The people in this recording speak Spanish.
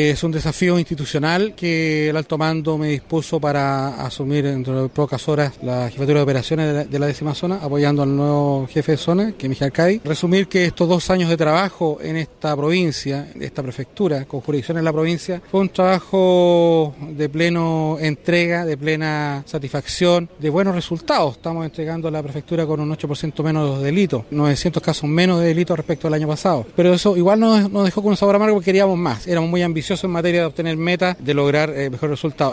Es un desafío institucional que el alto mando me dispuso para asumir dentro de pocas horas la jefatura de operaciones de la, décima zona, apoyando al nuevo jefe de zona, que es Miguel Cádiz. Resumir que estos dos años de trabajo en esta provincia, esta prefectura, con jurisdicción en la provincia, fue un trabajo de pleno entrega, de plena satisfacción, de buenos resultados. Estamos entregando a la prefectura con un 8% menos de delitos, 900 casos menos de delitos respecto al año pasado. Pero eso igual nos, nos dejó con un sabor amargo porque queríamos más, éramos muy ambiciosos en materia de obtener metas, de lograr eh, mejores resultados.